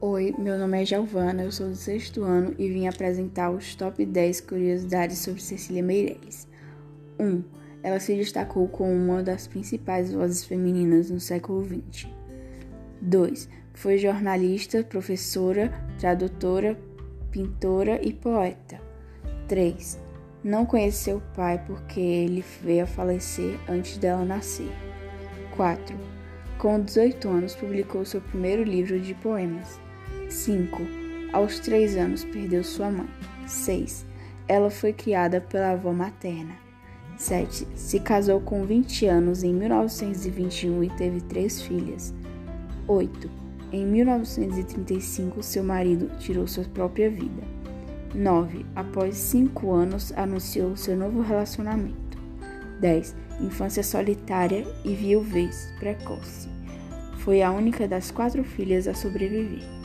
Oi, meu nome é Giovana, eu sou do sexto ano e vim apresentar os top 10 curiosidades sobre Cecília Meirelles. 1. Um, ela se destacou como uma das principais vozes femininas no século XX. 2. Foi jornalista, professora, tradutora, pintora e poeta. 3. Não conheceu o pai porque ele veio a falecer antes dela nascer. 4. Com 18 anos, publicou seu primeiro livro de poemas. 5. Aos 3 anos perdeu sua mãe. 6. Ela foi criada pela avó materna. 7. Se casou com 20 anos em 1921 e teve três filhas. 8. Em 1935, seu marido tirou sua própria vida. 9. Após 5 anos, anunciou seu novo relacionamento. 10. Infância solitária e viuvez precoce. Foi a única das quatro filhas a sobreviver.